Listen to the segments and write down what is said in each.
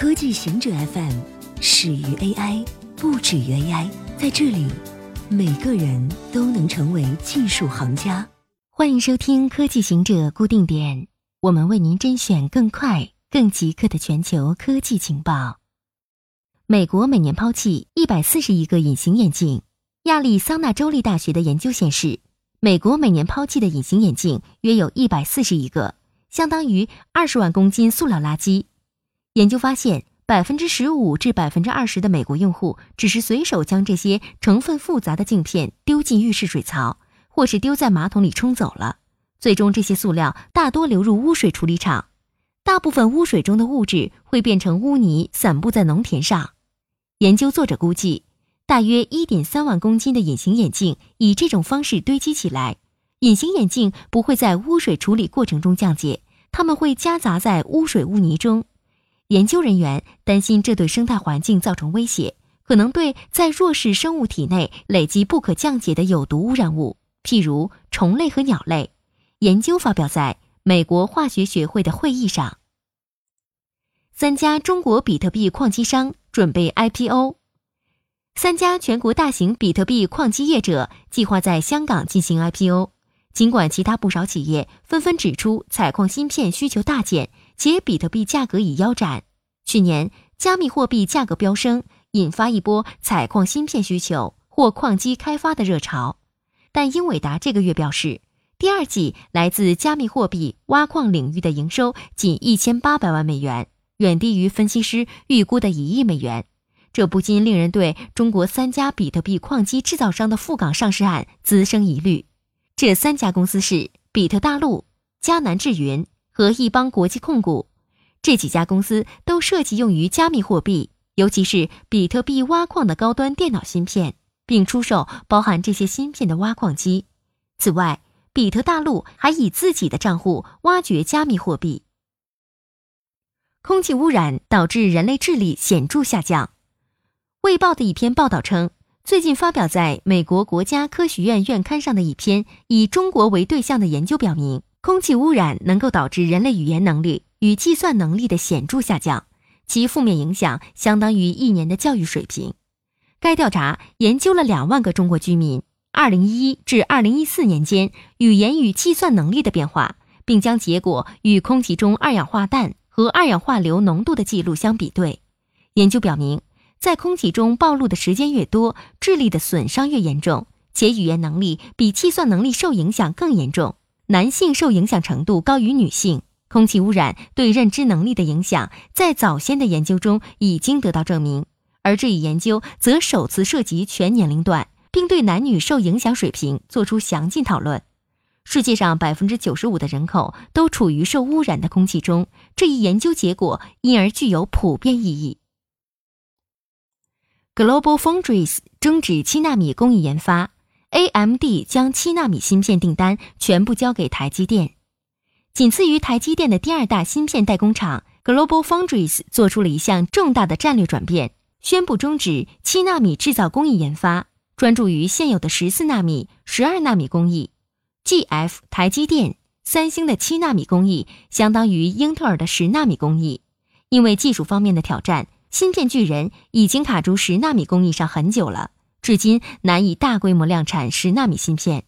科技行者 FM 始于 AI，不止于 AI。在这里，每个人都能成为技术行家。欢迎收听科技行者固定点，我们为您甄选更快、更即刻的全球科技情报。美国每年抛弃一百四十亿个隐形眼镜。亚利桑那州立大学的研究显示，美国每年抛弃的隐形眼镜约有一百四十亿个，相当于二十万公斤塑料垃圾。研究发现，百分之十五至百分之二十的美国用户只是随手将这些成分复杂的镜片丢进浴室水槽，或是丢在马桶里冲走了。最终，这些塑料大多流入污水处理厂，大部分污水中的物质会变成污泥，散布在农田上。研究作者估计，大约一点三万公斤的隐形眼镜以这种方式堆积起来。隐形眼镜不会在污水处理过程中降解，它们会夹杂在污水污泥中。研究人员担心这对生态环境造成威胁，可能对在弱势生物体内累积不可降解的有毒污染物，譬如虫类和鸟类。研究发表在美国化学学会的会议上。三家中国比特币矿机商准备 IPO，三家全国大型比特币矿机业者计划在香港进行 IPO。尽管其他不少企业纷纷指出采矿芯片需求大减。且比特币价格已腰斩，去年加密货币价格飙升，引发一波采矿芯片需求或矿机开发的热潮。但英伟达这个月表示，第二季来自加密货币挖矿领域的营收仅一千八百万美元，远低于分析师预估的一亿美元。这不禁令人对中国三家比特币矿机制造商的赴港上市案滋生疑虑。这三家公司是比特大陆、迦南智云。和一邦国际控股，这几家公司都涉及用于加密货币，尤其是比特币挖矿的高端电脑芯片，并出售包含这些芯片的挖矿机。此外，比特大陆还以自己的账户挖掘加密货币。空气污染导致人类智力显著下降。《卫报》的一篇报道称，最近发表在美国国家科学院院刊上的一篇以中国为对象的研究表明。空气污染能够导致人类语言能力与计算能力的显著下降，其负面影响相当于一年的教育水平。该调查研究了两万个中国居民2011至2014年间语言与计算能力的变化，并将结果与空气中二氧化氮和二氧化硫浓度的记录相比对。研究表明，在空气中暴露的时间越多，智力的损伤越严重，且语言能力比计算能力受影响更严重。男性受影响程度高于女性。空气污染对认知能力的影响，在早先的研究中已经得到证明，而这一研究则首次涉及全年龄段，并对男女受影响水平作出详尽讨论。世界上百分之九十五的人口都处于受污染的空气中，这一研究结果因而具有普遍意义。Global Foundries 终止七纳米工艺研发。AMD 将七纳米芯片订单全部交给台积电，仅次于台积电的第二大芯片代工厂 Global Foundries 做出了一项重大的战略转变，宣布终止七纳米制造工艺研发，专注于现有的十四纳米、十二纳米工艺。GF 台积电、三星的七纳米工艺相当于英特尔的十纳米工艺，因为技术方面的挑战，芯片巨人已经卡住十纳米工艺上很久了。至今难以大规模量产十纳米芯片。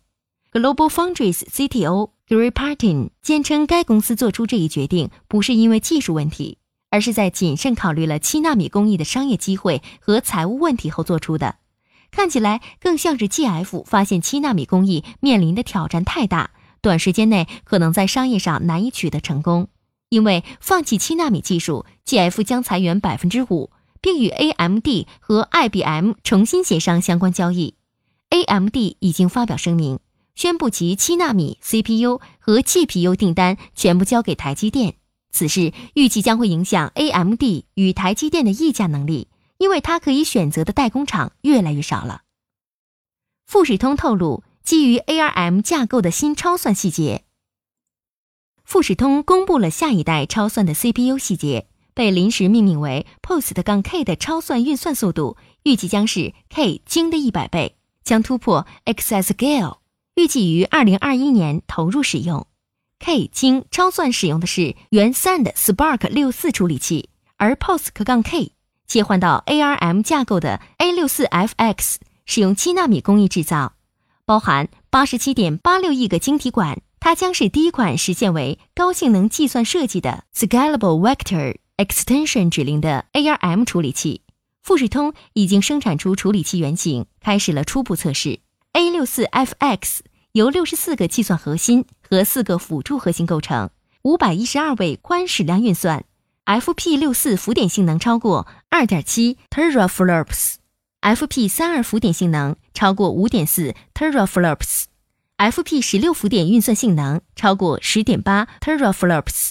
Global Foundries CTO Gary Partin 坚称，该公司做出这一决定不是因为技术问题，而是在谨慎考虑了七纳米工艺的商业机会和财务问题后做出的。看起来更像是 GF 发现七纳米工艺面临的挑战太大，短时间内可能在商业上难以取得成功。因为放弃七纳米技术，GF 将裁员百分之五。并与 AMD 和 IBM 重新协商相关交易。AMD 已经发表声明，宣布其七纳米 CPU 和 GPU 订单全部交给台积电。此事预计将会影响 AMD 与台积电的议价能力，因为它可以选择的代工厂越来越少了。富士通透露基于 ARM 架构的新超算细节。富士通公布了下一代超算的 CPU 细节。被临时命名为 Post-K 的超算运算速度预计将是 K 精的一百倍，将突破 Exascale，预计于二零二一年投入使用。K 精超算使用的是原三的 Spark 六四处理器，而 POSC-K 切换到 ARM 架构的 A64FX 使用七纳米工艺制造，包含八十七点八六亿个晶体管。它将是第一款实现为高性能计算设计的 Scalable Vector Extension 指令的 ARM 处理器。富士通已经生产出处理器原型，开始了初步测试。A64FX 由六十四个计算核心和四个辅助核心构成，五百一十二位宽矢量运算。FP64 浮点性能超过二点七 teraflops，FP32 浮点性能超过五点四 teraflops，FP 十六浮点运算性能超过十点八 teraflops。